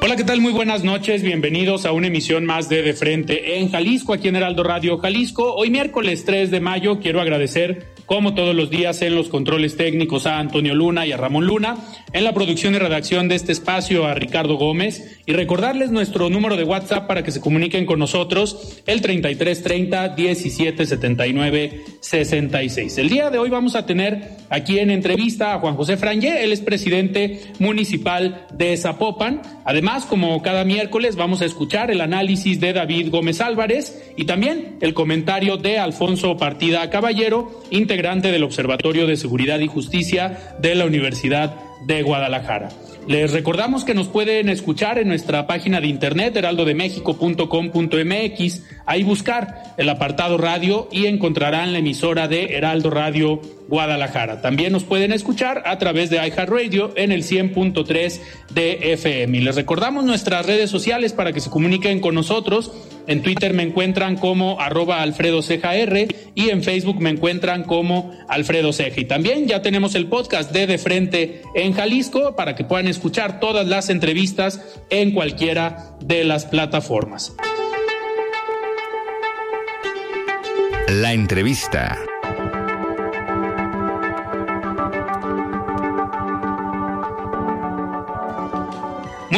Hola, ¿qué tal? Muy buenas noches. Bienvenidos a una emisión más de De Frente en Jalisco, aquí en Heraldo Radio Jalisco. Hoy miércoles 3 de mayo quiero agradecer como todos los días en los controles técnicos a Antonio Luna y a Ramón Luna, en la producción y redacción de este espacio a Ricardo Gómez y recordarles nuestro número de WhatsApp para que se comuniquen con nosotros, el 3330 1779 66. El día de hoy vamos a tener aquí en entrevista a Juan José Frangé, él es presidente municipal de Zapopan. Además, como cada miércoles, vamos a escuchar el análisis de David Gómez Álvarez y también el comentario de Alfonso Partida Caballero, integrante del Observatorio de Seguridad y Justicia de la Universidad de Guadalajara. Les recordamos que nos pueden escuchar en nuestra página de internet heraldodemexico.com.mx, ahí buscar el apartado radio y encontrarán la emisora de Heraldo Radio Guadalajara. También nos pueden escuchar a través de iHeartRadio en el 100.3 de FM. Y les recordamos nuestras redes sociales para que se comuniquen con nosotros. En Twitter me encuentran como arroba Alfredo y en Facebook me encuentran como Alfredo Ceja. Y también ya tenemos el podcast de De Frente en Jalisco para que puedan escuchar todas las entrevistas en cualquiera de las plataformas. La entrevista.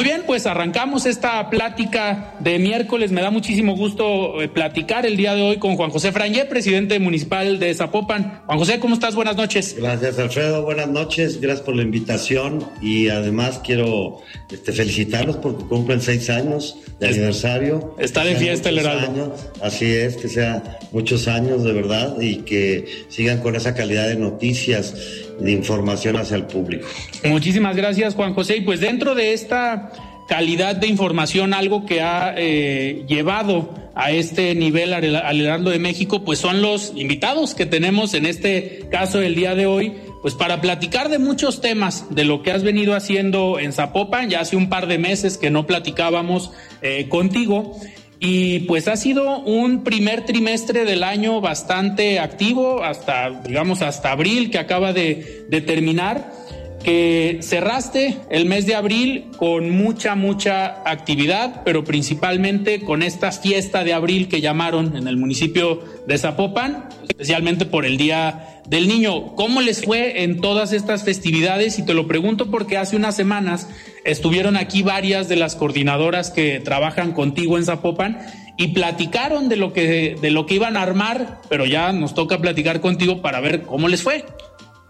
Muy bien, pues arrancamos esta plática de miércoles. Me da muchísimo gusto eh, platicar el día de hoy con Juan José Frangé, presidente municipal de Zapopan. Juan José, ¿cómo estás? Buenas noches. Gracias, Alfredo. Buenas noches. Gracias por la invitación y además quiero este, felicitarlos porque cumplen seis años de aniversario. Está de fiesta el Heraldo. Así es, que sea muchos años de verdad y que sigan con esa calidad de noticias de información hacia el público. Muchísimas gracias, Juan José. Y pues dentro de esta calidad de información, algo que ha eh, llevado a este nivel al, Heraldo de México, pues son los invitados que tenemos en este caso el día de hoy, pues para platicar de muchos temas, de lo que has venido haciendo en Zapopan, ya hace un par de meses que no platicábamos eh, contigo. Y pues ha sido un primer trimestre del año bastante activo, hasta, digamos, hasta abril que acaba de, de terminar que cerraste el mes de abril con mucha, mucha actividad, pero principalmente con esta fiesta de abril que llamaron en el municipio de Zapopan, especialmente por el Día del Niño. ¿Cómo les fue en todas estas festividades? Y te lo pregunto porque hace unas semanas estuvieron aquí varias de las coordinadoras que trabajan contigo en Zapopan y platicaron de lo que, de lo que iban a armar, pero ya nos toca platicar contigo para ver cómo les fue.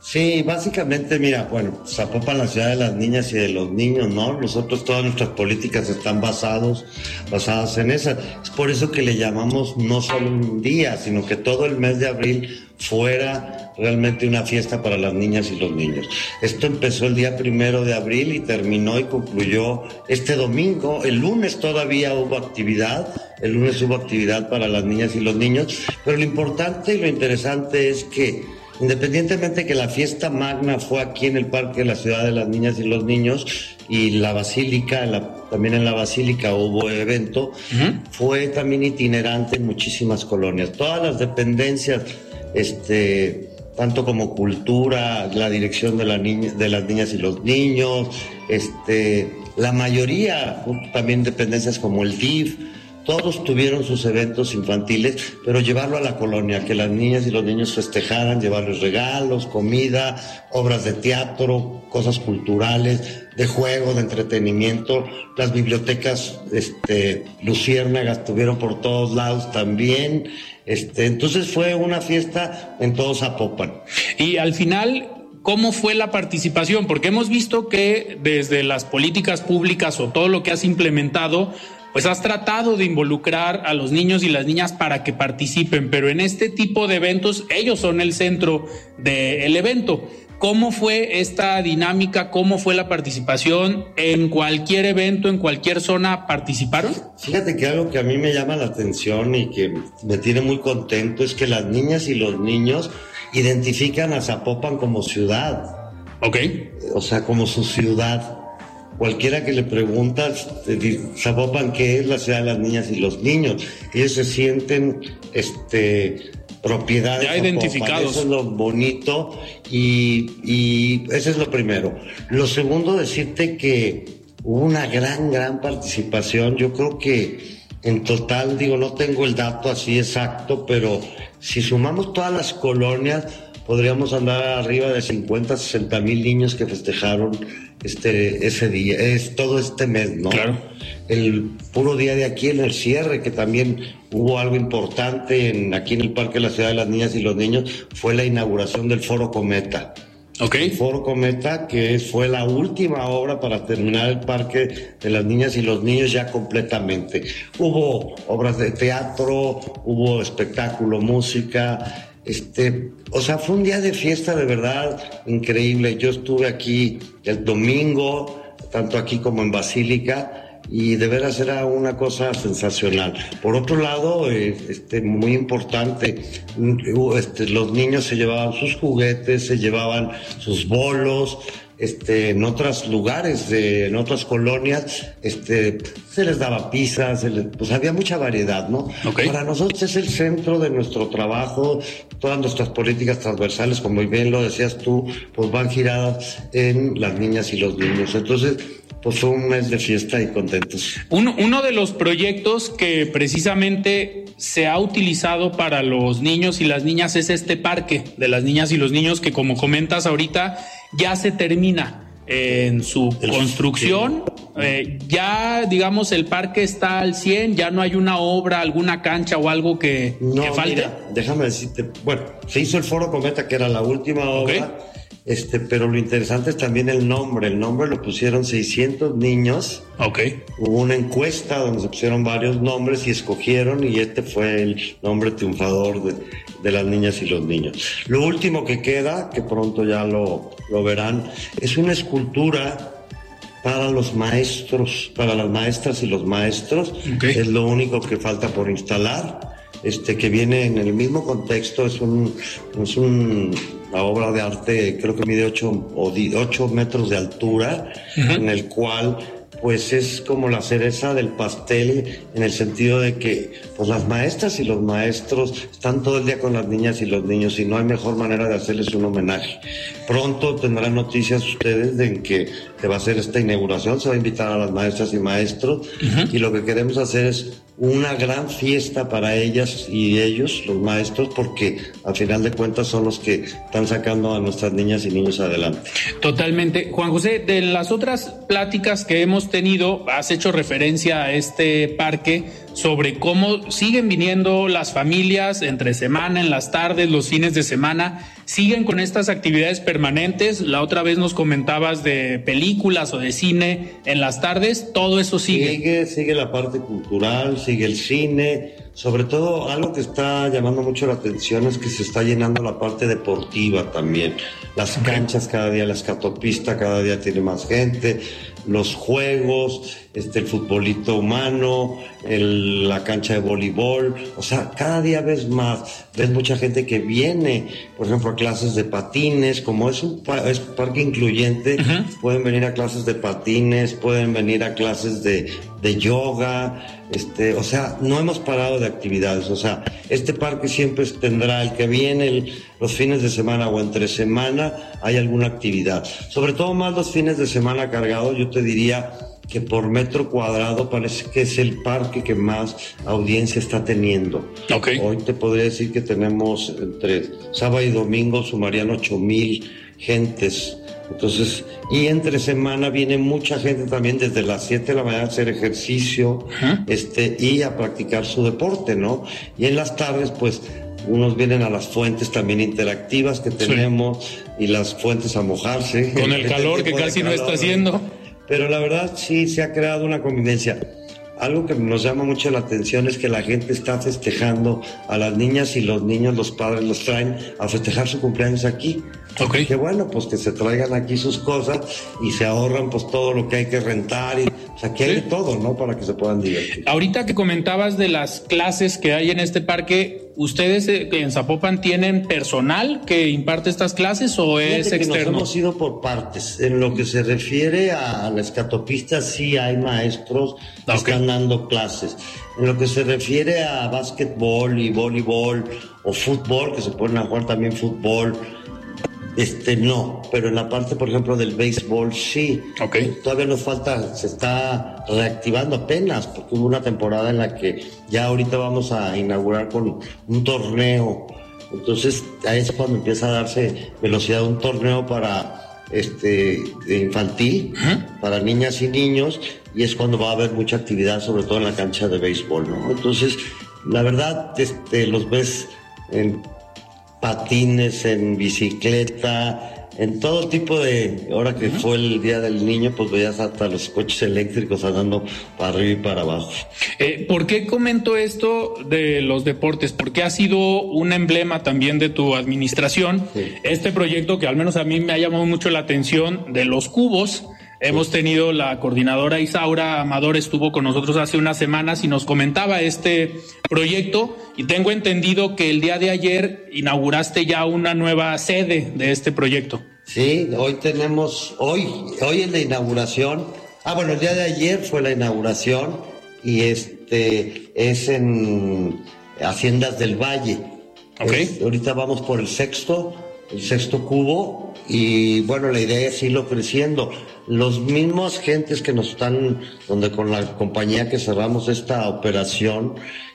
Sí, básicamente, mira, bueno, Zapopan, la ciudad de las niñas y de los niños, ¿no? Nosotros, todas nuestras políticas están basados, basadas en esa. Es por eso que le llamamos no solo un día, sino que todo el mes de abril fuera realmente una fiesta para las niñas y los niños. Esto empezó el día primero de abril y terminó y concluyó este domingo. El lunes todavía hubo actividad, el lunes hubo actividad para las niñas y los niños, pero lo importante y lo interesante es que Independientemente que la fiesta magna fue aquí en el Parque de la Ciudad de las Niñas y los Niños y la Basílica, también en la Basílica hubo evento, fue también itinerante en muchísimas colonias. Todas las dependencias, este, tanto como cultura, la dirección de, la de las niñas y los niños, este, la mayoría, también dependencias como el DIF, todos tuvieron sus eventos infantiles, pero llevarlo a la colonia, que las niñas y los niños festejaran, llevarles regalos, comida, obras de teatro, cosas culturales, de juego, de entretenimiento. Las bibliotecas este, luciérnagas estuvieron por todos lados también. Este, entonces fue una fiesta en todo Zapopan. Y al final, ¿cómo fue la participación? Porque hemos visto que desde las políticas públicas o todo lo que has implementado, pues has tratado de involucrar a los niños y las niñas para que participen, pero en este tipo de eventos ellos son el centro del evento. ¿Cómo fue esta dinámica? ¿Cómo fue la participación? ¿En cualquier evento, en cualquier zona participaron? Fíjate que algo que a mí me llama la atención y que me tiene muy contento es que las niñas y los niños identifican a Zapopan como ciudad. Ok. O sea, como su ciudad. Cualquiera que le pregunta, Zapopan, ¿qué es la ciudad de las niñas y los niños? Ellos se sienten, este, propiedades. Ya identificados. Eso es lo bonito y, y eso es lo primero. Lo segundo, decirte que hubo una gran, gran participación. Yo creo que en total, digo, no tengo el dato así exacto, pero si sumamos todas las colonias, podríamos andar arriba de 50, 60 mil niños que festejaron este, ese día, es todo este mes, ¿no? Claro. El puro día de aquí en el cierre, que también hubo algo importante en, aquí en el Parque de la Ciudad de las Niñas y los Niños, fue la inauguración del Foro Cometa. Ok. El Foro Cometa, que fue la última obra para terminar el Parque de las Niñas y los Niños ya completamente. Hubo obras de teatro, hubo espectáculo, música, este, o sea, fue un día de fiesta de verdad increíble. Yo estuve aquí el domingo, tanto aquí como en Basílica, y de veras era una cosa sensacional. Por otro lado, eh, este, muy importante, este, los niños se llevaban sus juguetes, se llevaban sus bolos, este, en otros lugares, en otras colonias, este, se les daba pizza, pues había mucha variedad, ¿no? Para nosotros es el centro de nuestro trabajo, todas nuestras políticas transversales, como bien lo decías tú, pues van giradas en las niñas y los niños. Entonces, pues fue un mes de fiesta y contentos. Uno, uno de los proyectos que precisamente se ha utilizado para los niños y las niñas es este parque de las niñas y los niños que como comentas ahorita ya se termina en su construcción. Eh, ya, digamos, el parque está al 100, ya no hay una obra, alguna cancha o algo que, no, falte. Mira, déjame decirte, bueno, se hizo el Foro Cometa, que era la última obra. Este, pero lo interesante es también el nombre. El nombre lo pusieron 600 niños. Ok. Hubo una encuesta donde se pusieron varios nombres y escogieron y este fue el nombre triunfador de, de las niñas y los niños. Lo último que queda, que pronto ya lo, lo verán, es una escultura para los maestros, para las maestras y los maestros. Okay. Es lo único que falta por instalar. Este, que viene en el mismo contexto, es un, es un la obra de arte creo que mide 8 o 8 metros de altura, uh -huh. en el cual pues es como la cereza del pastel en el sentido de que pues las maestras y los maestros están todo el día con las niñas y los niños y no hay mejor manera de hacerles un homenaje. Pronto tendrán noticias ustedes de que se va a hacer esta inauguración, se va a invitar a las maestras y maestros uh -huh. y lo que queremos hacer es una gran fiesta para ellas y ellos, los maestros, porque al final de cuentas son los que están sacando a nuestras niñas y niños adelante. Totalmente. Juan José, de las otras pláticas que hemos tenido, has hecho referencia a este parque sobre cómo siguen viniendo las familias entre semana, en las tardes, los fines de semana, siguen con estas actividades permanentes. La otra vez nos comentabas de películas o de cine en las tardes, todo eso sigue. Sigue, sigue la parte cultural, sigue el cine, sobre todo algo que está llamando mucho la atención es que se está llenando la parte deportiva también. Las canchas cada día, la escatopista cada día tiene más gente, los juegos, este, el futbolito humano, el, la cancha de voleibol, o sea, cada día ves más, ves mucha gente que viene, por ejemplo, a clases de patines, como es un es parque incluyente, uh -huh. pueden venir a clases de patines, pueden venir a clases de, de yoga, este, o sea, no hemos parado de actividades, o sea, este parque siempre tendrá el que viene el, los fines de semana o entre semana hay alguna actividad, sobre todo más los fines de semana cargados, yo te diría que por metro cuadrado parece que es el parque que más audiencia está teniendo. Hoy te podría decir que tenemos entre sábado y domingo sumarían 8 mil gentes. Entonces, y entre semana viene mucha gente también desde las 7 de la mañana a hacer ejercicio este, y a practicar su deporte, ¿no? Y en las tardes, pues, unos vienen a las fuentes también interactivas que tenemos y las fuentes a mojarse. Con el calor que casi no está haciendo. Pero la verdad sí se ha creado una convivencia. Algo que nos llama mucho la atención es que la gente está festejando a las niñas y los niños, los padres los traen a festejar su cumpleaños aquí. Okay. Que bueno, pues que se traigan aquí sus cosas y se ahorran pues todo lo que hay que rentar y o sea, que hay todo, ¿no? Para que se puedan divertir. Ahorita que comentabas de las clases que hay en este parque, ¿ustedes eh, en Zapopan tienen personal que imparte estas clases o es externo? nos hemos ido por partes. En lo que se refiere a la escatopista, sí hay maestros que están dando clases. En lo que se refiere a básquetbol y voleibol o fútbol, que se pueden jugar también fútbol, este no, pero en la parte, por ejemplo, del béisbol sí. Okay. Todavía nos falta, se está reactivando apenas, porque hubo una temporada en la que ya ahorita vamos a inaugurar con un torneo. Entonces ahí es cuando empieza a darse velocidad un torneo para este infantil, para niñas y niños, y es cuando va a haber mucha actividad, sobre todo en la cancha de béisbol, ¿no? Entonces, la verdad, este, los ves en patines, en bicicleta, en todo tipo de, ahora que fue el Día del Niño, pues veías hasta los coches eléctricos andando para arriba y para abajo. Eh, ¿Por qué comento esto de los deportes? Porque ha sido un emblema también de tu administración, este proyecto que al menos a mí me ha llamado mucho la atención de los cubos Hemos tenido la coordinadora Isaura Amador estuvo con nosotros hace unas semanas y nos comentaba este proyecto y tengo entendido que el día de ayer inauguraste ya una nueva sede de este proyecto. Sí, hoy tenemos, hoy, hoy es la inauguración. Ah, bueno, el día de ayer fue la inauguración y este es en Haciendas del Valle. Okay. ahorita vamos por el sexto, el sexto cubo y bueno, la idea es irlo creciendo los mismos gentes que nos están, donde con la compañía que cerramos esta operación,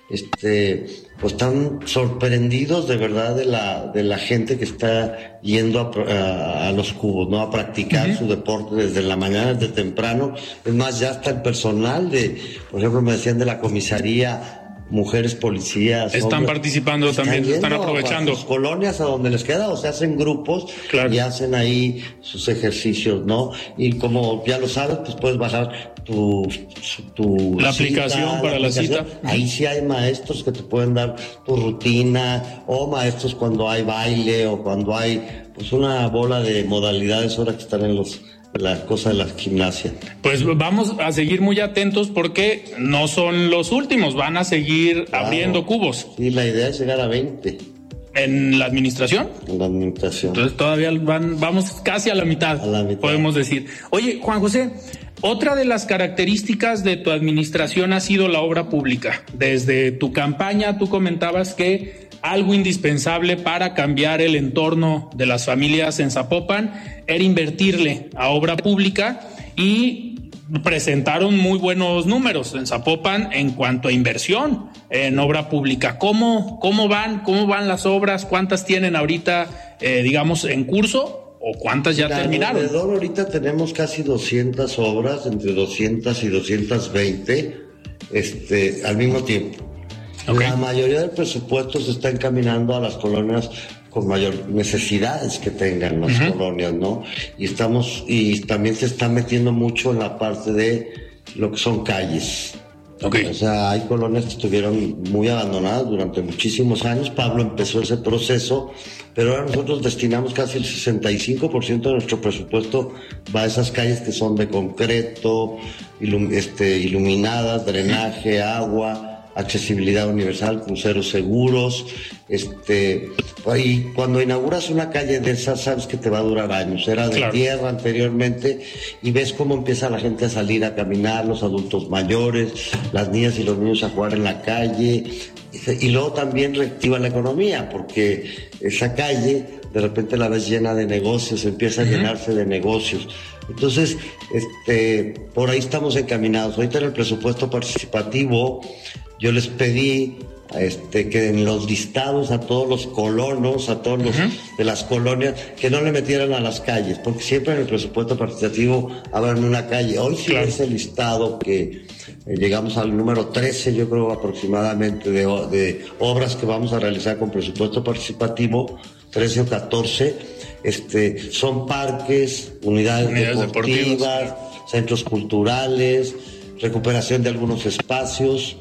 este, pues están sorprendidos de verdad de la, de la gente que está yendo a, los cubos, ¿no? A practicar su deporte desde la mañana, desde temprano. Es más, ya está el personal de, por ejemplo, me decían de la comisaría, mujeres policías. Están participando también, están aprovechando. A sus colonias a donde les queda, o se hacen grupos y hacen ahí sus ejercicios, ¿no? Y como ya lo sabes, pues puedes bajar tu, tu la aplicación para la, cita. Ahí sí hay maestros que te pueden dar tu rutina o maestros cuando hay baile o cuando hay pues una bola de modalidades ahora que están en los la cosa de la gimnasia. Pues vamos a seguir muy atentos porque no son los últimos, van a seguir abriendo cubos. Y la idea es llegar a 20. ¿En la administración? En la administración. Entonces todavía van, vamos casi a la mitad, a la mitad. podemos decir. Oye, Juan José, otra de las características de tu administración ha sido la obra pública. Desde tu campaña tú comentabas que algo indispensable para cambiar el entorno de las familias en Zapopan era invertirle a obra pública y presentaron muy buenos números en Zapopan en cuanto a inversión en obra pública. ¿Cómo, cómo van? ¿Cómo van las obras? ¿Cuántas tienen ahorita, eh, digamos, en curso? ¿O cuántas ya terminaron? Alrededor ahorita tenemos casi 200 obras, entre 200 y 220, este, al mismo tiempo. La mayoría del presupuesto se está encaminando a las colonias con mayor necesidades que tengan las colonias, ¿no? Y estamos, y también se está metiendo mucho en la parte de lo que son calles. Okay. O sea, hay colonias que estuvieron muy abandonadas durante muchísimos años. Pablo empezó ese proceso, pero ahora nosotros destinamos casi el 65% de nuestro presupuesto va a esas calles que son de concreto, este, iluminadas, drenaje, agua accesibilidad universal, cruceros seguros, este, y cuando inauguras una calle de esas sabes que te va a durar años, era de tierra anteriormente y ves cómo empieza la gente a salir a caminar, los adultos mayores, las niñas y los niños a jugar en la calle, y luego también reactiva la economía, porque esa calle de repente la ves llena de negocios, empieza a llenarse de negocios. Entonces, este, por ahí estamos encaminados. Ahorita en el presupuesto participativo yo les pedí este, que en los listados a todos los colonos, a todos los de las colonias, que no le metieran a las calles, porque siempre en el presupuesto participativo en una calle. Hoy sí es el listado que eh, llegamos al número 13, yo creo aproximadamente, de, de, obras que vamos a realizar con presupuesto participativo, 13 o 14, este, son parques, unidades, deportivas, centros culturales, recuperación de algunos espacios.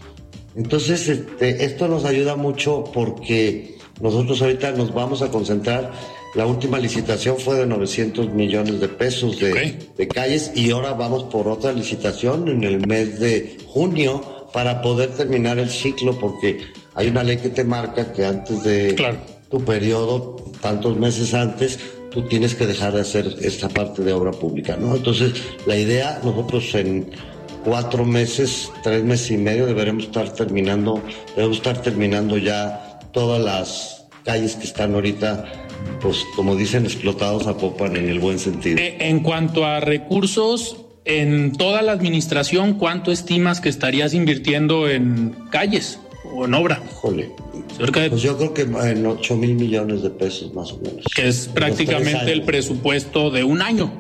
Entonces, este, esto nos ayuda mucho porque nosotros ahorita nos vamos a concentrar. La última licitación fue de 900 millones de pesos de, de calles y ahora vamos por otra licitación en el mes de junio para poder terminar el ciclo porque hay una ley que te marca que antes de tu periodo, tantos meses antes, tú tienes que dejar de hacer esta parte de obra pública, ¿no? Entonces, la idea, nosotros en cuatro meses, tres meses y medio deberemos estar terminando, debemos estar terminando ya todas las calles que están ahorita, pues como dicen, explotados a Popan en el buen sentido. Eh, en cuanto a recursos, en toda la administración, ¿cuánto estimas que estarías invirtiendo en calles o en obra? Híjole. Pues yo creo que en 8 mil millones de pesos más o menos. Que es prácticamente el presupuesto de un año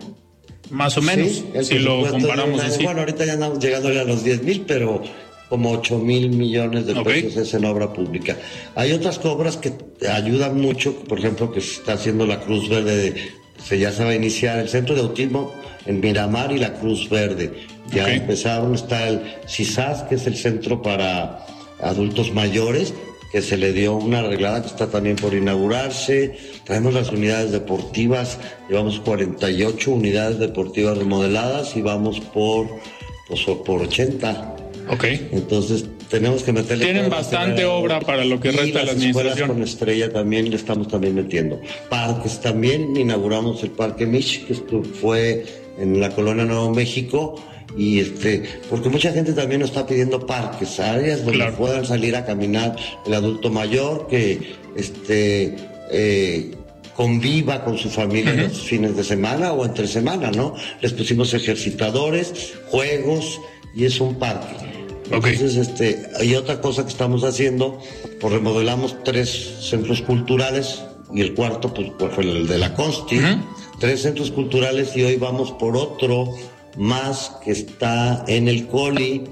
más o menos, si lo comparamos así. Bueno, ahorita ya andamos llegando a los 10 mil, pero como 8 mil millones de pesos es en obra pública. Hay otras obras que ayudan mucho, por ejemplo, que se está haciendo la Cruz Verde, se ya se va a iniciar el centro de autismo en Miramar y la Cruz Verde. Ya empezaron, está el CISAS, que es el centro para adultos mayores, que se le dio una arreglada que está también por inaugurarse. Traemos las unidades deportivas, llevamos 48 unidades deportivas remodeladas y vamos por, pues, por 80. Ok. Entonces tenemos que meterle. Tienen bastante obra para lo que resta de la administración. con estrella también le estamos también metiendo. Parques también, inauguramos el Parque Mich, que fue en la colonia Nuevo México y este porque mucha gente también nos está pidiendo parques áreas donde puedan salir a caminar el adulto mayor que este eh, conviva con su familia los fines de semana o entre semana no les pusimos ejercitadores juegos y es un parque. Entonces este hay otra cosa que estamos haciendo pues remodelamos tres centros culturales y el cuarto pues, fue el de la Consti tres centros culturales y hoy vamos por otro más que está en el Coli,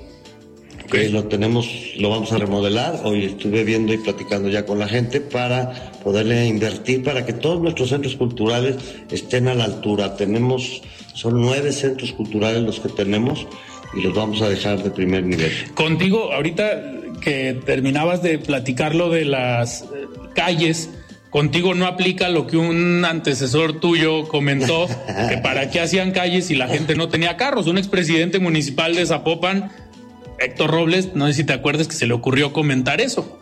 que lo tenemos, lo vamos a remodelar. Hoy estuve viendo y platicando ya con la gente para poderle invertir para que todos nuestros centros culturales estén a la altura. Tenemos, son nueve centros culturales los que tenemos y los vamos a dejar de primer nivel. Contigo, ahorita que terminabas de platicar lo de las eh, calles, Contigo no aplica lo que un antecesor tuyo comentó, que para qué hacían calles si la gente no tenía carros. Un expresidente municipal de Zapopan, Héctor Robles, no sé si te acuerdas que se le ocurrió comentar eso.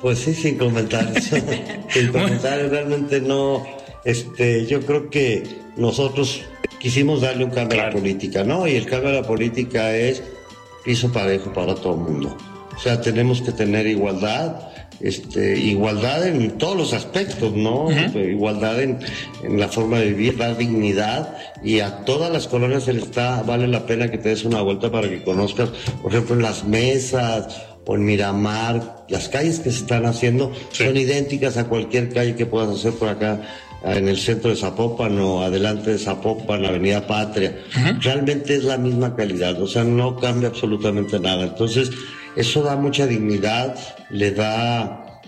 Pues sí, sin comentarios. sin comentarios, realmente no. Este, yo creo que nosotros quisimos darle un cambio a la política, ¿no? Y el cambio a la política es piso parejo para todo el mundo. O sea, tenemos que tener igualdad este, igualdad en todos los aspectos, ¿no? Igualdad en, la forma de vivir, dar dignidad y a todas las colonias se les está, vale la pena que te des una vuelta para que conozcas, por ejemplo, en las mesas o en Miramar, las calles que se están haciendo son idénticas a cualquier calle que puedas hacer por acá en el centro de Zapopan o adelante de Zapopan, Avenida Patria. Realmente es la misma calidad, o sea, no cambia absolutamente nada. Entonces, eso da mucha dignidad, le da,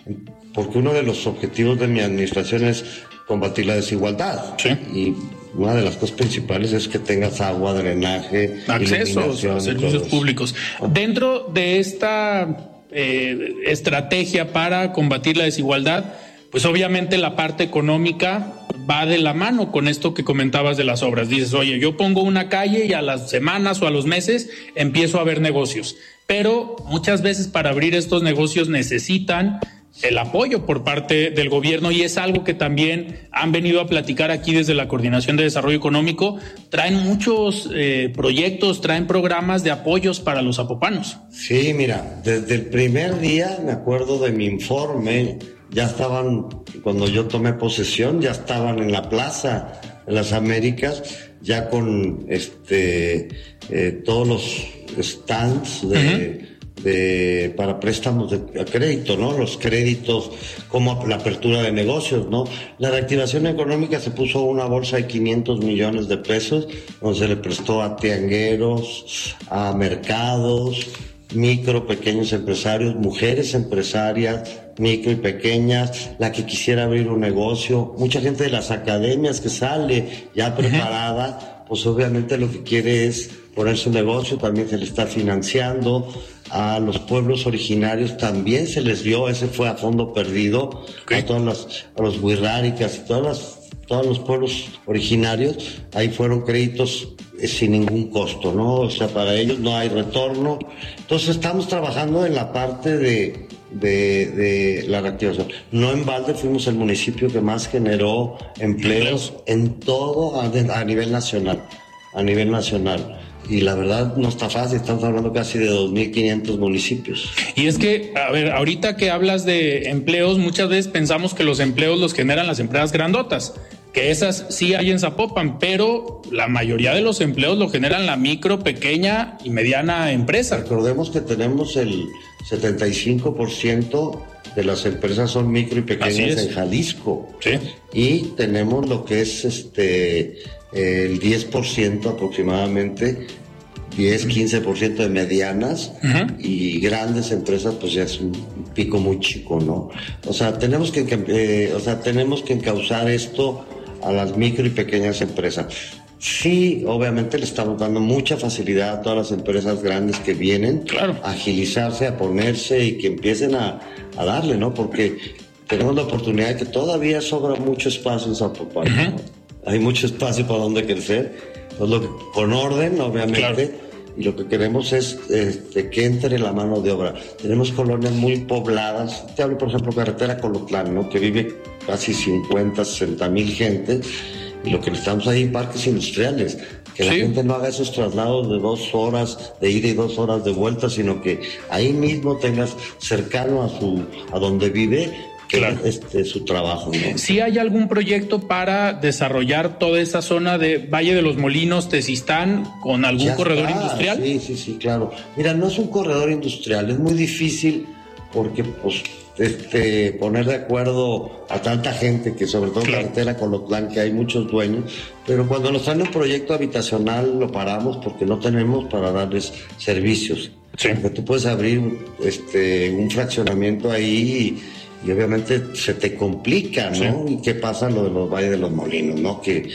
porque uno de los objetivos de mi administración es combatir la desigualdad. Sí. Y una de las cosas principales es que tengas agua, drenaje, acceso a servicios públicos. Dentro de esta eh, estrategia para combatir la desigualdad, pues obviamente la parte económica va de la mano con esto que comentabas de las obras. Dices, oye, yo pongo una calle y a las semanas o a los meses empiezo a ver negocios pero muchas veces para abrir estos negocios necesitan el apoyo por parte del gobierno y es algo que también han venido a platicar aquí desde la Coordinación de Desarrollo Económico. Traen muchos eh, proyectos, traen programas de apoyos para los apopanos. Sí, mira, desde el primer día, me acuerdo de mi informe, ya estaban, cuando yo tomé posesión, ya estaban en la plaza de las Américas ya con este eh, todos los stands de, de, para préstamos de crédito, ¿no? Los créditos, como la apertura de negocios, ¿no? La reactivación económica se puso una bolsa de 500 millones de pesos, donde se le prestó a tiangueros, a mercados, micro, pequeños empresarios, mujeres empresarias, micro y pequeñas, la que quisiera abrir un negocio, mucha gente de las academias que sale ya preparada, pues obviamente lo que quiere es poner su negocio, también se le está financiando, a los pueblos originarios también se les dio, ese fue a fondo perdido, a todas las, a los huirráricas y todas las, todos los pueblos originarios, ahí fueron créditos eh, sin ningún costo, ¿no? O sea, para ellos no hay retorno. Entonces estamos trabajando en la parte de, de, la reactivación. No en balde fuimos el municipio que más generó empleos en todo a nivel nacional, a nivel nacional y la verdad no está fácil, estamos hablando casi de 2.500 municipios. Y es que, a ver, ahorita que hablas de empleos, muchas veces pensamos que los empleos los generan las empresas grandotas, que esas sí hay en Zapopan, pero la mayoría de los empleos lo generan la micro, pequeña y mediana empresa. Recordemos que tenemos el 75% de las empresas son micro y pequeñas en Jalisco. Sí. Y tenemos lo que es este el 10% aproximadamente, 10, 15% de medianas y grandes empresas, pues ya es un pico muy chico, ¿no? O sea, tenemos que, eh, o sea, tenemos que encauzar esto a las micro y pequeñas empresas. Sí, obviamente le estamos dando mucha facilidad a todas las empresas grandes que vienen a agilizarse, a ponerse y que empiecen a, a darle, ¿no? Porque tenemos la oportunidad de que todavía sobra mucho espacio en Zapopan hay mucho espacio para donde crecer, pues con orden, obviamente. Y lo que queremos es este, que entre la mano de obra. Tenemos colonias muy pobladas. Te hablo, por ejemplo, carretera Colotlán, ¿no? que vive casi 50, 60 mil gente. Y lo que necesitamos ahí, parques industriales. Que la gente no haga esos traslados de dos horas de ida y dos horas de vuelta, sino que ahí mismo tengas cercano a, su, a donde vive claro. este, su trabajo. ¿Sí hay algún proyecto para desarrollar toda esa zona de Valle de los Molinos, Tezistán, con algún corredor industrial? Sí, sí, sí, claro. Mira, no es un corredor industrial, es muy difícil porque pues este, poner de acuerdo a tanta gente que sobre todo en carretera con los plan que hay muchos dueños, pero cuando nos traen un proyecto habitacional lo paramos porque no tenemos para darles servicios. Sí. Porque tú puedes abrir este, un fraccionamiento ahí y y obviamente se te complica, ¿no? ¿Y qué pasa lo de los valles de los molinos, ¿no? Que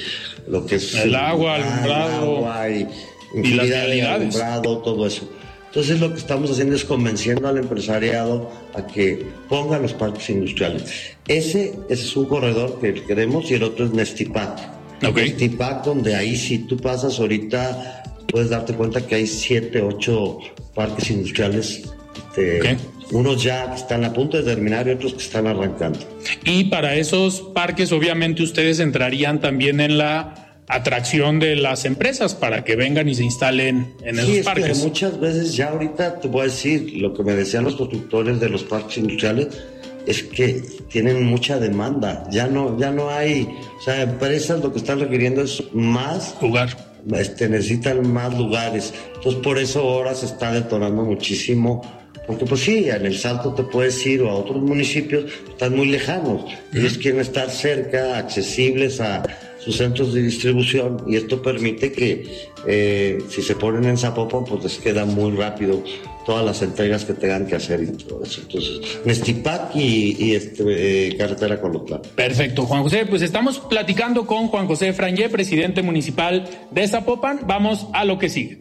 lo que es el agua, el alumbrado, agua y, y las realidades. alumbrado, todo eso. Entonces lo que estamos haciendo es convenciendo al empresariado a que ponga los parques industriales. Ese, ese es un corredor que queremos y el otro es Nestipac. Okay. Nestipac, donde ahí si tú pasas ahorita, puedes darte cuenta que hay siete, ocho parques industriales este, unos ya están a punto de terminar y otros que están arrancando. Y para esos parques, obviamente, ustedes entrarían también en la atracción de las empresas para que vengan y se instalen en esos parques. Que muchas veces ya ahorita te voy a decir lo que me decían los constructores de los parques industriales es que tienen mucha demanda. Ya no, ya no hay, o sea, empresas lo que están requiriendo es más lugar. Este, necesitan más lugares. Entonces por eso ahora se está detonando muchísimo porque pues sí, en el Salto te puedes ir o a otros municipios, están muy lejanos. Ellos quieren estar cerca, accesibles a sus centros de distribución y esto permite que eh, si se ponen en Zapopan, pues les queda muy rápido todas las entregas que tengan que hacer y todo eso. Entonces, Nestipac y, y este, eh, Carretera Colotlán. Perfecto, Juan José. Pues estamos platicando con Juan José Frangé, presidente municipal de Zapopan. Vamos a lo que sigue.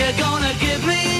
You're gonna give me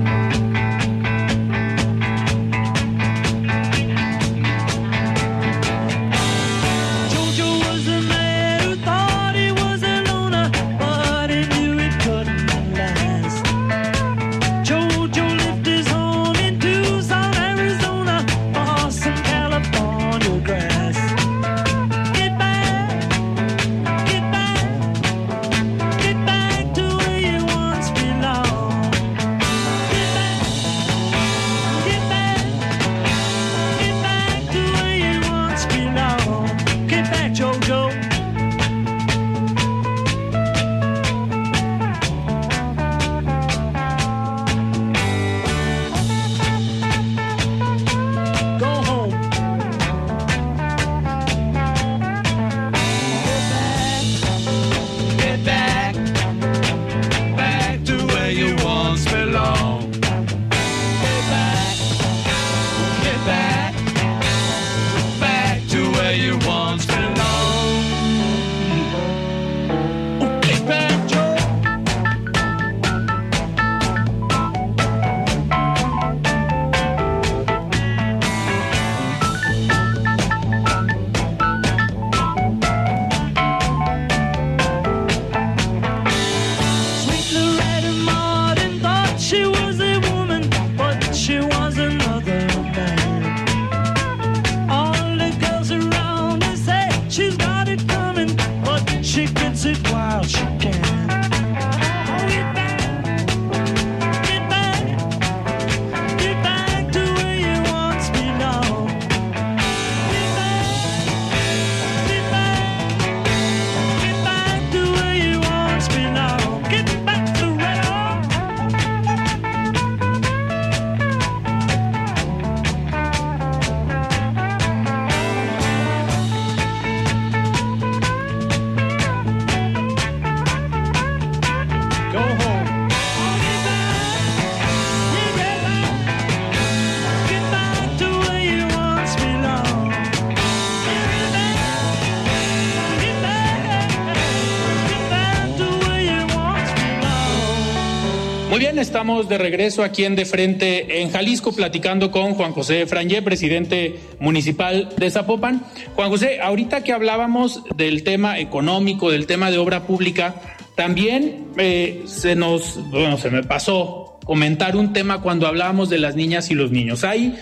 Estamos de regreso aquí en De Frente en Jalisco, platicando con Juan José Frangé, presidente municipal de Zapopan. Juan José, ahorita que hablábamos del tema económico, del tema de obra pública, también eh, se nos, bueno, se me pasó comentar un tema cuando hablábamos de las niñas y los niños. Hay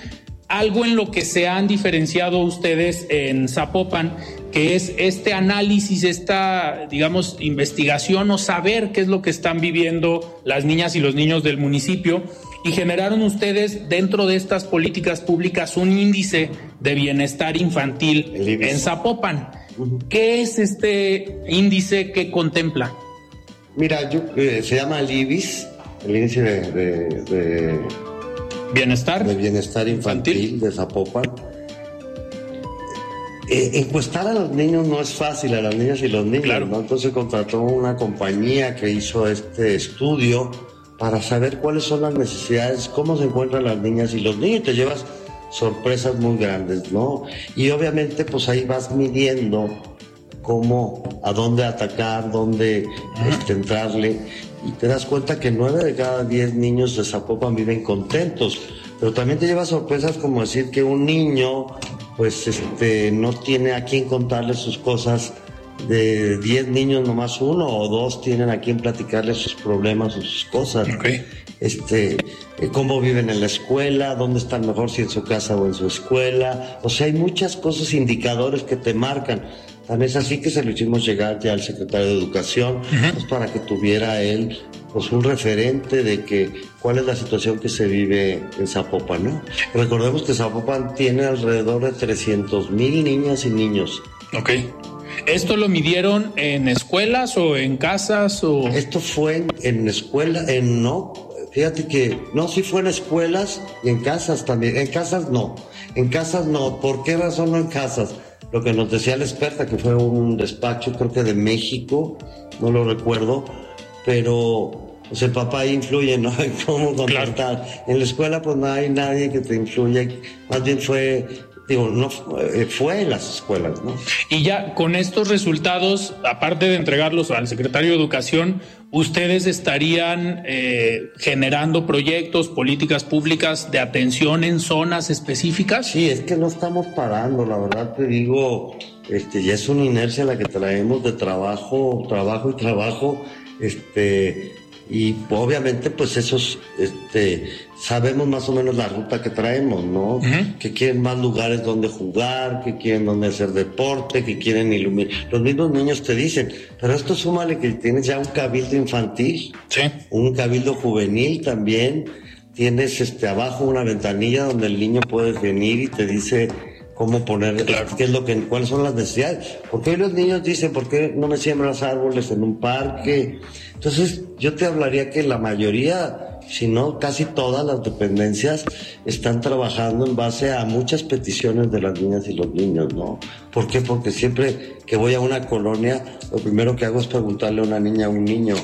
algo en lo que se han diferenciado ustedes en Zapopan, que es este análisis, esta, digamos, investigación o saber qué es lo que están viviendo las niñas y los niños del municipio. Y generaron ustedes dentro de estas políticas públicas un índice de bienestar infantil en Zapopan. ¿Qué es este índice que contempla? Mira, yo, eh, se llama el IBIS, el índice de, de- de- Bienestar. de bienestar infantil, de Zapopan. eh, encuestar a los niños no es fácil, a las niñas y los niños, Claro. ¿no? Entonces contrató una compañía que hizo este estudio para saber cuáles son las necesidades, cómo se encuentran las niñas y los niños. Te llevas sorpresas muy grandes, ¿no? Y obviamente pues ahí vas midiendo cómo, a dónde atacar, dónde este, entrarle. Y te das cuenta que nueve de cada diez niños de Zapopan viven contentos. Pero también te lleva sorpresas como decir que un niño, pues, este, no tiene a quien contarle sus cosas. De 10 niños, nomás uno o dos tienen a quien platicarle sus problemas o sus cosas Ok. este, cómo viven en la escuela, dónde están mejor si en su casa o en su escuela. O sea, hay muchas cosas, indicadores que te marcan. También es así que se lo hicimos llegar ya al secretario de Educación, pues para que tuviera él pues un referente de que cuál es la situación que se vive en Zapopan, ¿no? Recordemos que Zapopan tiene alrededor de 300 mil niñas y niños. Ok. ¿Esto lo midieron en escuelas o en casas o...? Esto fue en, en escuela, en no, fíjate que no, sí fue en escuelas y en casas también. En casas no, en casas no. ¿Por qué razón no en casas? Lo que nos decía la experta, que fue un despacho, creo que de México, no lo recuerdo, pero pues el papá influye, ¿no? En cómo contestar. En la escuela, pues no hay nadie que te influya. Más bien fue, digo, no fue, fue en las escuelas, ¿no? Y ya con estos resultados, aparte de entregarlos al secretario de Educación, ¿ustedes estarían eh, generando proyectos, políticas públicas de atención en zonas específicas? Sí, es que no estamos parando, la verdad te digo, este, ya es una inercia la que traemos de trabajo, trabajo y trabajo, este, y obviamente pues esos, este, sabemos más o menos la ruta que traemos, ¿no? Que quieren más lugares donde jugar, que quieren donde hacer deporte, que quieren iluminar. Los mismos niños te dicen, pero esto súmale que tienes ya un cabildo infantil Sí. un cabildo juvenil también. Tienes este abajo una ventanilla donde el niño puede venir y te dice cómo poner, qué es lo que, cuáles son las necesidades. Porque hoy los niños dicen, ¿por qué no me siembras árboles en un parque? Entonces, yo te hablaría que la mayoría, si no casi todas las dependencias, están trabajando en base a muchas peticiones de las niñas y los niños, ¿no? ¿Por qué? Porque siempre que voy a una colonia, lo primero que hago es preguntarle a una niña, a un niño,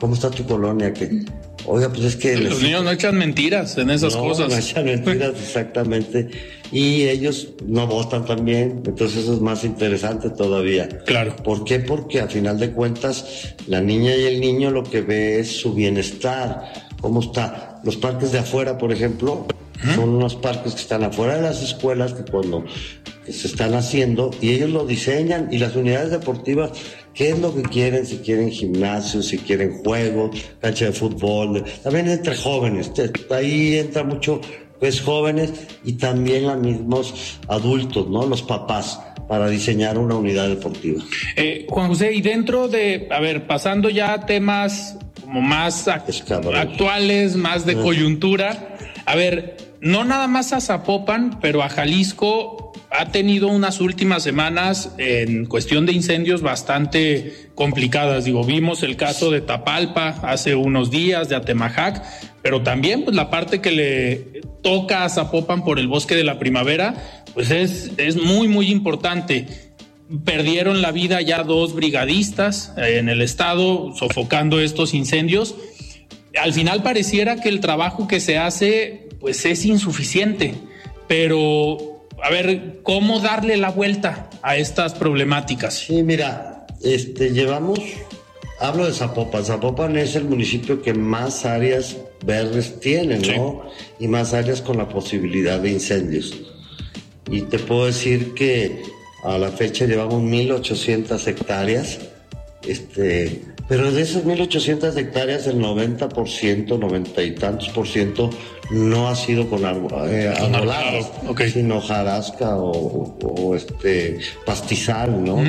¿cómo está tu colonia? Que, oiga, pues es que... Los necesito- niños no echan mentiras en esas no, cosas. No echan mentiras, exactamente. Y ellos no votan también, entonces eso es más interesante todavía. Claro. ¿Por qué? Porque a final de cuentas la niña y el niño lo que ve es su bienestar, cómo está. Los parques de afuera, por ejemplo, son unos parques que están afuera de las escuelas que cuando se están haciendo y ellos lo diseñan y las unidades deportivas, ¿qué es lo que quieren? Si quieren gimnasio, si quieren juegos, cancha de fútbol, también entre jóvenes, ahí entra mucho pues jóvenes y también los mismos adultos, ¿no? Los papás para diseñar una unidad deportiva. Eh, Juan José, y dentro de, a ver, pasando ya a temas como más actuales, más de coyuntura, a ver, no nada más a Zapopan, pero a Jalisco ha tenido unas últimas semanas en cuestión de incendios bastante complicadas. Digo, vimos el caso de Tapalpa hace unos días, de Atemajac, pero también pues la parte que le toca a Zapopan por el bosque de la primavera, pues es, es muy, muy importante. Perdieron la vida ya dos brigadistas eh, en el estado sofocando estos incendios. Al final pareciera que el trabajo que se hace pues es insuficiente, pero a ver, ¿cómo darle la vuelta a estas problemáticas? Sí, mira, este, llevamos, hablo de Zapopan, Zapopan es el municipio que más áreas verdes tiene, ¿no? Y más áreas con la posibilidad de incendios. Y te puedo decir que a la fecha llevamos 1.800 hectáreas, este, pero de esas 1.800 hectáreas el 90%, 90 y tantos por ciento no ha sido con eh, ok. sino jarasca o, o, este pastizal, ¿no?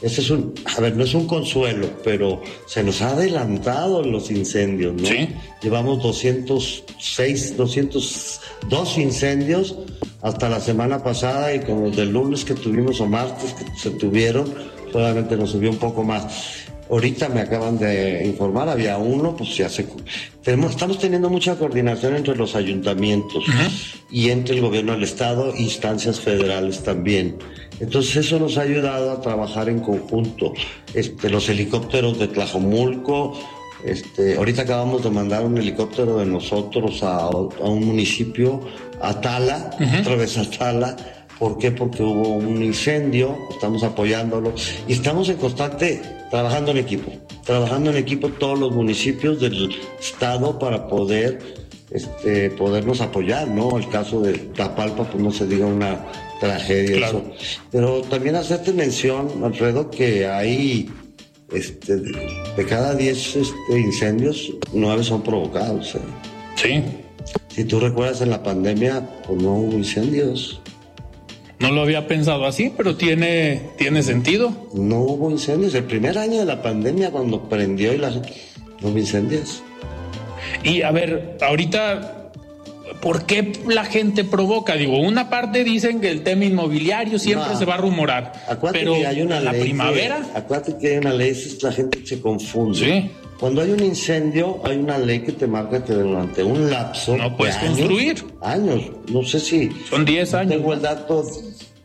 Ese es un, a ver, no es un consuelo, pero se nos ha adelantado los incendios, ¿no? Sí. Llevamos 206, 202 incendios hasta la semana pasada y con los del lunes que tuvimos o martes que se tuvieron, solamente nos subió un poco más. Ahorita me acaban de informar, había uno, pues ya se... Tenemos, estamos teniendo mucha coordinación entre los ayuntamientos y entre el gobierno del Estado, instancias federales también. Entonces eso nos ha ayudado a trabajar en conjunto. Este, los helicópteros de Tlajomulco, este, ahorita acabamos de mandar un helicóptero de nosotros a, a un municipio, a Tala, otra vez a Tala. ¿Por qué? Porque hubo un incendio, estamos apoyándolo y estamos en constante trabajando en equipo, trabajando en equipo todos los municipios del estado para poder este, podernos apoyar, ¿no? El caso de Tapalpa, pues no se diga una tragedia, Claro. eso. Pero también hacerte mención, Alfredo, que hay este, de, cada 10 este, incendios, nueve son provocados. ¿eh? Sí, Si tú recuerdas en la pandemia, pues no hubo incendios. No lo había pensado así, pero tiene, tiene sentido. No hubo incendios. El primer año de la pandemia, cuando prendió y las... No hubo incendios. Y a ver, ahorita, ¿por qué la gente provoca? Digo, una parte dicen que el tema inmobiliario siempre No. se va a rumorar, Acuérdate pero que hay una la ley. que- primavera, acuérdate que hay una ley, es la gente se confunde. Sí. Cuando hay un incendio, hay una ley que te marca que durante un lapso. No puedes de años- construir. Años. No sé si. son 10 no años. Tengo el dato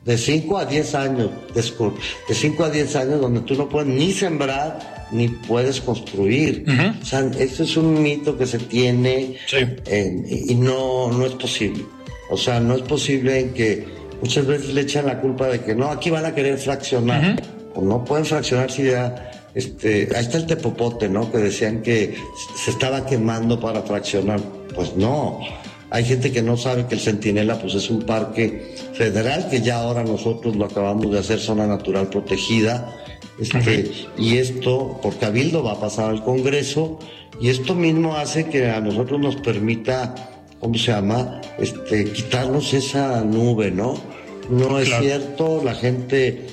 de 5 a 10 años. discul- De 5 a 10 años donde tú no puedes ni sembrar ni puedes construir. O sea, eso es un mito que se tiene Sí. eh, y no, no es posible. O sea, no es posible en que muchas veces le echan la culpa de que no, aquí van a querer fraccionar. O no pueden fraccionar si ya. Este, ahí está el tepopote, ¿no? Que decían que se estaba quemando para fraccionar. Pues no. Hay gente que no sabe que el Centinela pues es un parque federal que ya ahora nosotros lo acabamos de hacer zona natural protegida. Este, Y esto por cabildo va a pasar al Congreso y esto mismo hace que a nosotros nos permita, ¿cómo se llama? Este, quitarnos esa nube, ¿no? No es Claro. cierto, la gente,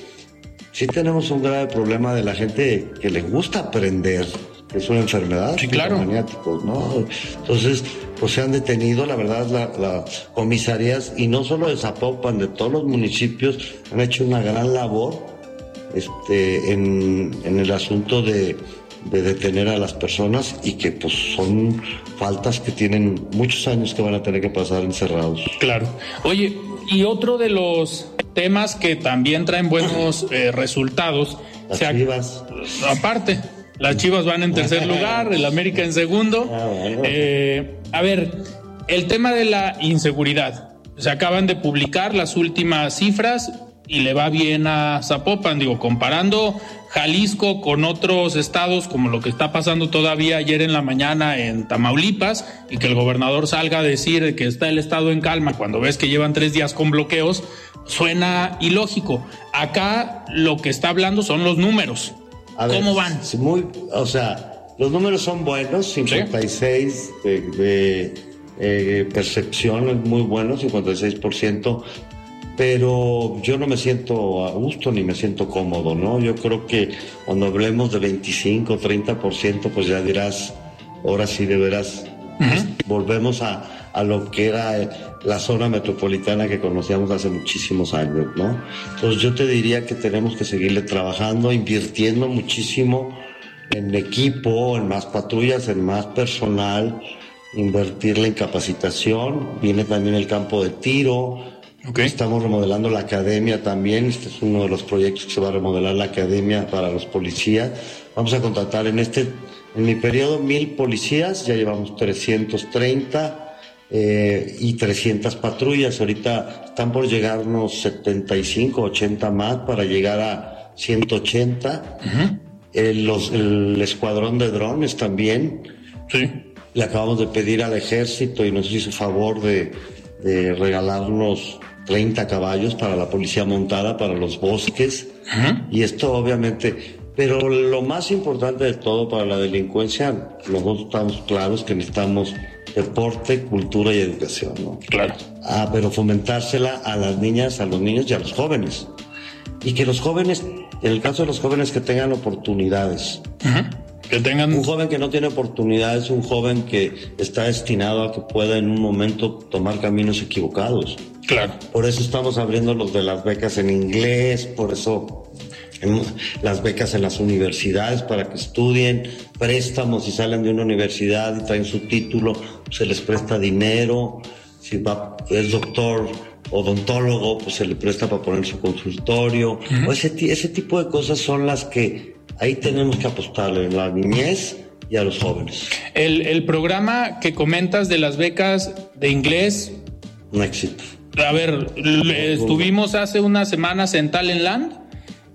sí tenemos un grave problema de la gente que le gusta aprender, que es una enfermedad, Sí, claro. maniáticos, ¿no? Entonces, pues se han detenido, la verdad, la- las comisarías, y no solo de Zapopan, de todos los municipios, han hecho una gran labor este, en, en el asunto de, de detener a las personas y que pues son faltas que tienen muchos años que van a tener que pasar encerrados. Claro. Oye, y otro de los temas que también traen buenos eh, resultados, Las se chivas. aparte, las Chivas van en tercer lugar, el América en segundo. Ah. Eh, a ver, el tema de la inseguridad. Se acaban de publicar las últimas cifras y le va bien a Zapopan. Digo, comparando Jalisco con otros estados, como lo que está pasando todavía ayer en la mañana en Tamaulipas, y que el gobernador salga a decir que está el estado en calma cuando ves que llevan tres días con bloqueos, suena ilógico. Acá lo que está hablando son los números. A ver, ¿Cómo van? sí, Muy, o sea, los números son buenos, 56 de, de, eh, percepción es muy bueno, 56%, pero yo no me siento a gusto ni me siento cómodo, ¿no? Yo creo que cuando hablemos de 25, 30%, pues ya dirás, ahora sí de veras, volvemos a, a lo que era la zona metropolitana que conocíamos hace muchísimos años, ¿no? Entonces yo te diría que tenemos que seguirle trabajando, invirtiendo muchísimo en equipo, en más patrullas, en más personal, invertirle en capacitación, viene también el campo de tiro, Ok. Estamos remodelando la academia también. Este es uno de los proyectos que se va a remodelar la academia para los policías. Vamos a contratar en este, en mi periodo, mil policías. Ya llevamos 330 eh, y 300 patrullas. Ahorita están por llegarnos 75, 80 más para llegar a 180. El, los- el escuadrón de drones también. Sí. Le acabamos de pedir al ejército y nos hizo favor de, de regalarnos 30 caballos para la policía montada, para los bosques. Y esto obviamente, pero lo más importante de todo para la delincuencia, nosotros estamos claros que necesitamos deporte, cultura y educación, ¿no? Claro. Ah, pero fomentársela a las niñas, a los niños y a los jóvenes. Y que los jóvenes, en el caso de los jóvenes, que tengan oportunidades. Que tengan. Un joven que no tiene oportunidades es un joven que está destinado a que pueda en un momento tomar caminos equivocados. Claro. Por eso estamos abriendo los de las becas en inglés, por eso las becas en las universidades para que estudien, préstamos si salen de una universidad y traen su título, se les presta dinero, si va, es doctor odontólogo, pues se le presta para poner su consultorio, o ese, ese tipo de cosas son las que ahí tenemos que apostarle, en la niñez y a los jóvenes. El, el programa que comentas de las becas de inglés, Un éxito. a ver, estuvimos hace unas semanas en Talentland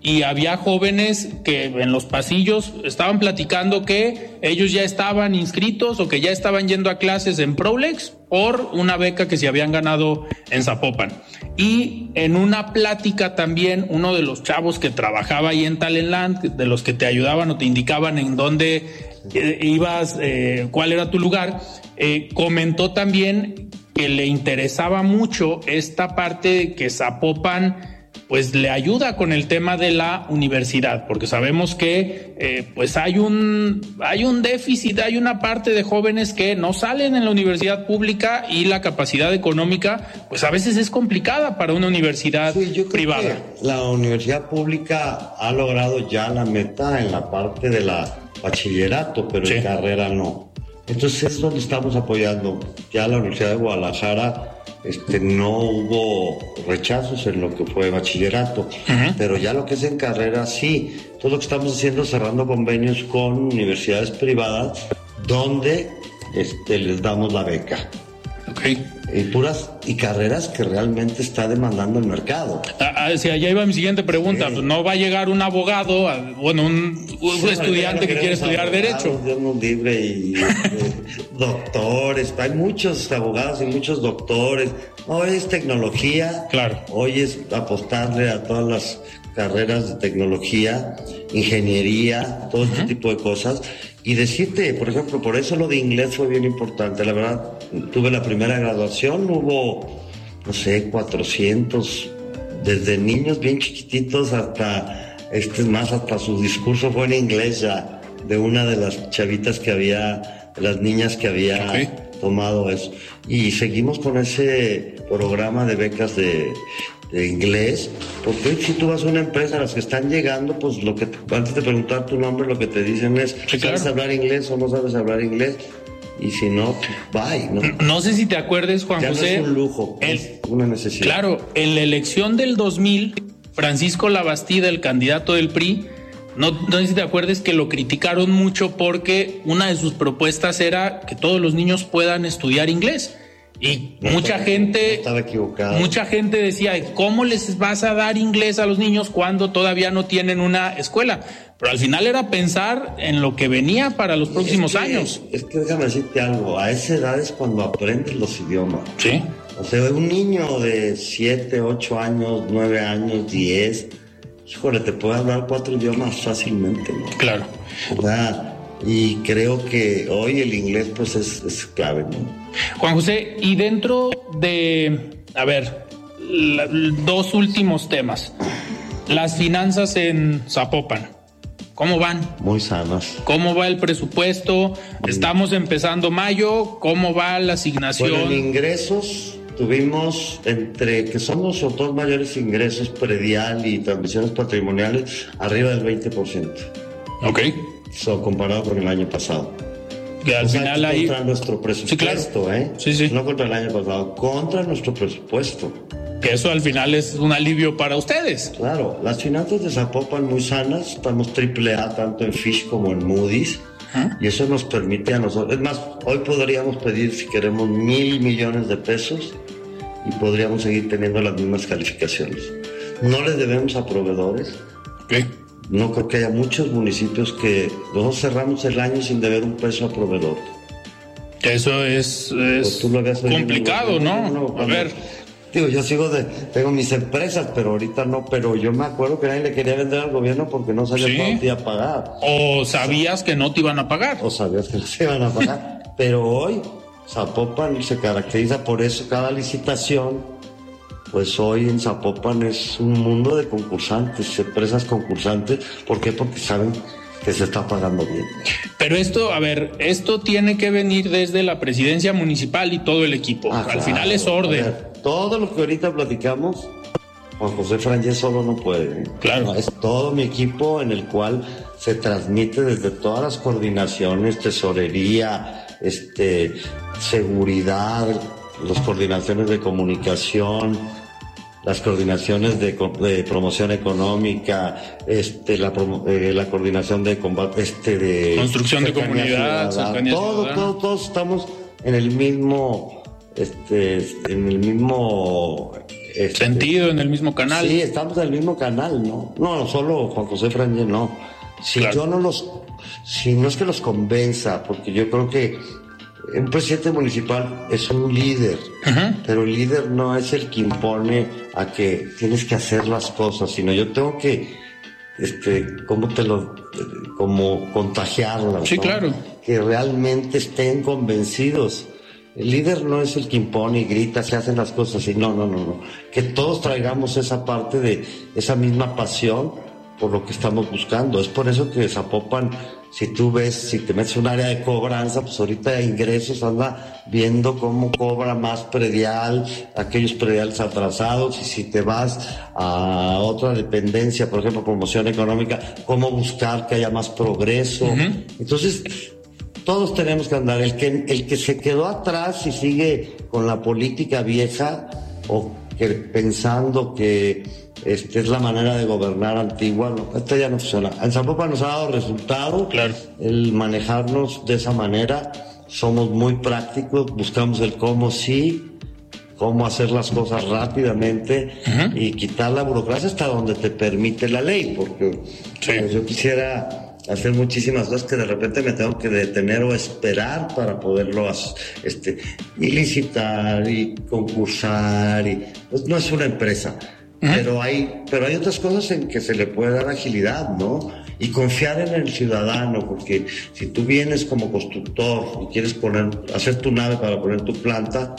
y había jóvenes que en los pasillos estaban platicando que ellos ya estaban inscritos o que ya estaban yendo a clases en Prolex por una beca que se habían ganado en Zapopan. Y en una plática también, uno de los chavos que trabajaba ahí en Talentland, de los que te ayudaban o te indicaban en dónde eh, ibas, eh, cuál era tu lugar, eh, comentó también que le interesaba mucho esta parte de que Zapopan pues le ayuda con el tema de la universidad, porque sabemos que eh, pues hay un hay un déficit, hay una parte de jóvenes que no salen en la universidad pública y la capacidad económica pues a veces es complicada para una universidad Sí, yo creo privada. que la universidad pública ha logrado ya la meta en la parte de la bachillerato, pero Sí. en carrera no. Entonces es donde estamos apoyando. Ya la Universidad de Guadalajara este, no hubo rechazos en lo que fue bachillerato, pero ya lo que es en carrera sí. Todo lo que estamos haciendo es cerrando convenios con universidades privadas donde este, les damos la beca. Ok. Y puras y carreras que realmente está demandando el mercado. Sí, allá iba mi siguiente pregunta. Sí. No va a llegar un abogado, bueno, un, un estudiante que quiere estudiar Derecho. Dios nos libre y doctores. Hay muchos abogados y muchos doctores. Hoy es tecnología. Claro. Hoy es apostarle a todas las carreras de tecnología, ingeniería, todo este tipo de cosas. Y decirte, por ejemplo, por eso lo de inglés fue bien importante. La verdad, tuve la primera graduación, hubo, no sé, 400, desde niños bien chiquititos hasta, este es más, hasta su discurso fue en inglés ya, de una de las chavitas que había, de las niñas que había tomado eso. Y seguimos con ese programa de becas de, de inglés, porque si tú vas a una empresa, las que están llegando, pues lo que te- antes de preguntar tu nombre, lo que te dicen es. ¿sabes hablar inglés o no sabes hablar inglés? Y si no, bye, ¿no? No sé si te acuerdes, Juan Ya no José. es un lujo, el- es una necesidad. Claro, en la elección del 2000, Francisco Labastida, el candidato del PRI, no, no sé si te acuerdas que lo criticaron mucho porque una de sus propuestas era que todos los niños puedan estudiar inglés. Y No mucha estaba- gente, estaba equivocado. mucha gente decía, ¿cómo les vas a dar inglés a los niños cuando todavía no tienen una escuela? Pero al final era pensar en lo que venía para los próximos Es que- años. Es que déjame decirte algo, a esa edad es cuando aprendes los idiomas. Sí, O sea, un niño de 7, 8 años, 9 años, 10, híjole, te puede hablar cuatro idiomas fácilmente, ¿no? claro. ¿Verdad? Y creo que hoy el inglés pues es, es clave, ¿no? Juan José, y dentro de, a ver, la- dos últimos temas. Las finanzas en Zapopan, ¿cómo van? Muy sanas. ¿Cómo va el presupuesto? Estamos empezando mayo, ¿cómo va la asignación? Bueno, en ingresos tuvimos entre que son los dos mayores ingresos predial y transmisiones patrimoniales arriba del 20%, ok, so, comparado con el año pasado. que al O sea, final ahí... contra nuestro presupuesto, claro. ¿eh? Sí, sí. No contra el año pasado, contra nuestro presupuesto. Que eso al final es un alivio para ustedes. Claro, las finanzas de Zapopan muy sanas, estamos triple A tanto en Fish como en Moody's. Y eso nos permite a nosotros, es más, hoy podríamos pedir si queremos mil millones de pesos y podríamos seguir teniendo las mismas calificaciones. No le debemos a proveedores, Ok. No creo que haya muchos municipios que nosotros cerramos el año sin deber un peso a proveedor. Eso es, es Pues complicado, ¿no? A cuando- ver, Digo, yo sigo de, tengo mis empresas, pero ahorita no, pero yo me acuerdo que nadie le quería vender al gobierno porque no sabía Sí. cuánto iba a pagar. o sabías que no te iban a pagar. O sabías que no se iban a pagar. pero hoy, Zapopan se caracteriza por eso, cada licitación, pues hoy en Zapopan es un mundo de concursantes, empresas concursantes. ¿Por qué? Porque saben que se está pagando bien. Pero esto, a ver, esto tiene que venir desde la presidencia municipal y todo el equipo. Ah, Al claro. final es orden. ver, todo lo que ahorita platicamos Juan José Frangé solo no puede. ¿eh? Claro. No, es todo mi equipo en el cual se transmite desde todas las coordinaciones, tesorería, este, seguridad, las coordinaciones de comunicación, las coordinaciones de, de promoción económica, este, la, promo- eh, la coordinación de combate, este, de Construcción de comunidad, ciudadana. cercanía todo, ciudadana. todo, todos estamos en el mismo, este, en el mismo este, Sentido en el mismo canal. Sí, estamos en el mismo canal, ¿no? No, solo Juan José Franje, no. Si Claro. yo no los, si no es que los convenza, porque yo creo que un presidente municipal es un líder, pero el líder no es el que impone a que tienes que hacer las cosas, sino yo tengo que, este, ¿cómo te lo, como contagiarlas? Sí, ¿no? claro. Que realmente estén convencidos. El líder no es el que impone y grita, se hacen las cosas y no, no, no, no. Que todos traigamos esa parte de esa misma pasión por lo que estamos buscando. Es por eso que Zapopan, si tú ves, si te metes en un área de cobranza, pues ahorita de ingresos anda viendo cómo cobra más predial, aquellos prediales atrasados, y si te vas a otra dependencia, por ejemplo, promoción económica, cómo buscar que haya más progreso. Entonces, todos tenemos que andar. El que, el que se quedó atrás y sigue con la política vieja o que pensando que este es la manera de gobernar antigua, no, esta ya no funciona. En Zapopan nos ha dado resultado Claro. el manejarnos de esa manera. Somos muy prácticos, buscamos el cómo sí, cómo hacer las cosas rápidamente y quitar la burocracia hasta donde te permite la ley, porque Sí. pues, yo quisiera hacer muchísimas cosas que de repente me tengo que detener o esperar para poderlo este, y licitar y concursar y pues no es una empresa. Pero hay, pero hay otras cosas en que se le puede dar agilidad, ¿no? Y confiar en el ciudadano, porque si tú vienes como constructor y quieres poner, hacer tu nave para poner tu planta,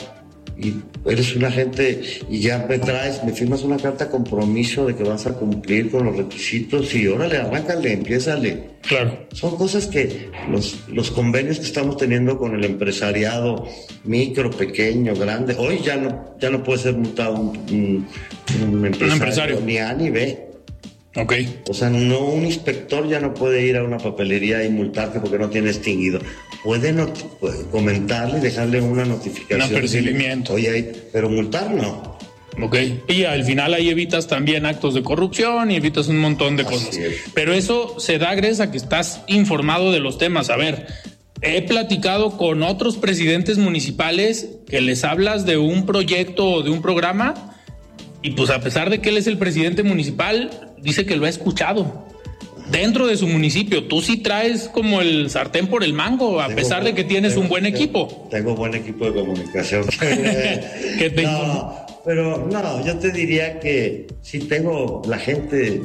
y eres un agente y ya me traes, me firmas una carta compromiso de que vas a cumplir con los requisitos y órale, arráncale, empiézale. Claro. Son cosas que los, los convenios que estamos teniendo con el empresariado micro, pequeño, grande, hoy ya no, ya no puede ser multado un, un- un empresario, empresario. ni A ni B. Ok. O sea, no un inspector ya no puede ir a una papelería y multarte porque no tiene extinguido. Puede, comentarle dejarle una notificación. Un apercibimiento. Oye, ahí- pero multar no. Ok. Y al final ahí evitas también actos de corrupción y evitas un montón de Así cosas. es. Pero eso se da gracias a que estás informado de los temas. A ver, he platicado con otros presidentes municipales que les hablas de un proyecto o de un programa y pues a pesar de que él es el presidente municipal, dice que lo ha escuchado. Dentro de su municipio, tú sí traes como el sartén por el mango, a Tengo pesar de que tienes tengo- un buen equipo. Tengo buen equipo de comunicación. Te no, pero no, yo te diría que si tengo la gente.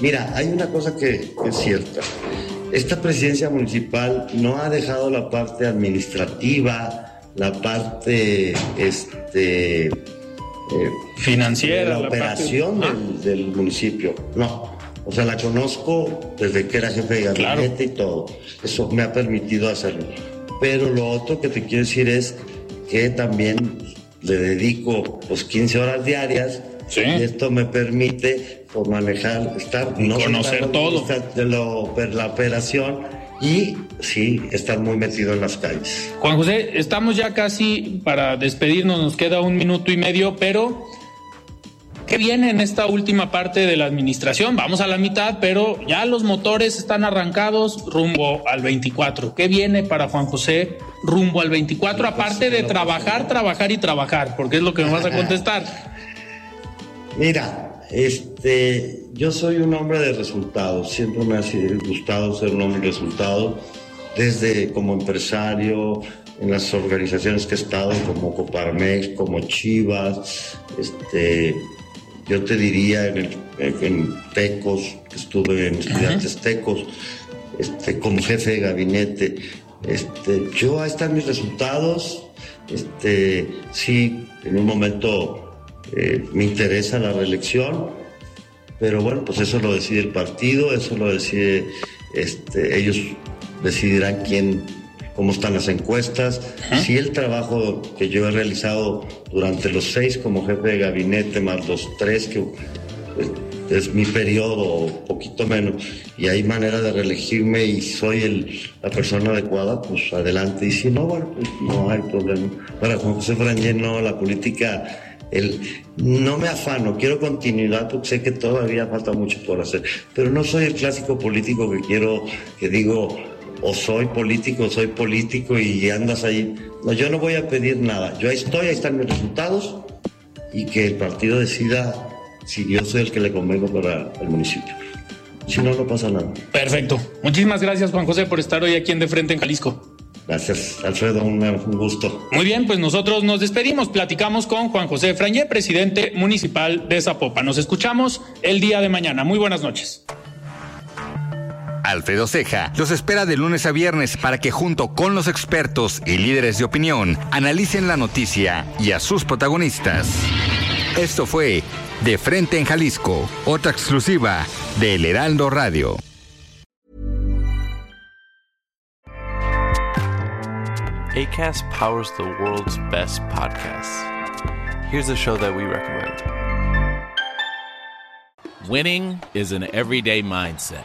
Mira, hay una cosa que, es cierta. Esta presidencia municipal no ha dejado la parte administrativa, la parte este, eh, Financiera, la, la parte- operación Ah. del, del municipio. No. O sea, la conozco desde que era jefe de gabinete Claro. y todo. Eso me ha permitido hacerlo. Pero lo otro que te quiero decir es que también le dedico pues 15 horas diarias Sí. y esto me permite pues, manejar, estar, conocer estar todo. de lo- la operación y sí, estar muy metido en las calles. Juan José, estamos ya casi para despedirnos, nos queda un minuto y medio, pero ¿qué viene en esta última parte de la administración? Vamos a la mitad, pero ya los motores están arrancados rumbo al 24. ¿Qué viene para Juan José rumbo al 24? Aparte de trabajar, trabajar y trabajar, porque es lo que me vas a contestar. Mira, este, yo soy un hombre de resultados. Siempre me ha gustado ser un hombre de resultados, desde como empresario, en las organizaciones que he estado, como Coparmex, como Chivas, este, yo te diría en, el- en Tecos, que estuve en estudiantes Tecos, este, como jefe de gabinete. Este, yo ahí están mis resultados. Este, sí, en un momento eh, me interesa la reelección, pero bueno, pues eso lo decide el partido, eso lo decide, este, ellos decidirán quién, cómo están las encuestas, si el trabajo que yo he realizado durante los seis como jefe de gabinete, más los tres que pues, es mi periodo, poquito menos, y hay manera de reelegirme y soy el, la persona adecuada, pues adelante. Y si no, bueno, pues no hay problema. Para Juan José Frangé, no, la política, el, no me afano, quiero continuidad porque sé que todavía falta mucho por hacer, pero no soy el clásico político que quiero, que digo, o soy político, o soy político y andas ahí. No, yo no voy a pedir nada. Yo ahí estoy, ahí están mis resultados y que el partido decida si yo soy el que le convengo para el municipio. Si no, no pasa nada. Perfecto. Muchísimas gracias, Juan José, por estar hoy aquí en De Frente en Jalisco. Gracias, Alfredo, un, un gusto. Muy bien, pues nosotros nos despedimos. Platicamos con Juan José Frangé, presidente municipal de Zapopan. Nos escuchamos el día de mañana. Muy buenas noches. Alfredo Ceja los espera de lunes a viernes para que junto con los expertos y líderes de opinión analicen la noticia y a sus protagonistas. Esto fue De Frente en Jalisco, otra exclusiva de El Heraldo Radio. ACAST powers the world's best podcasts. Here's a show that we recommend. Winning is an everyday mindset,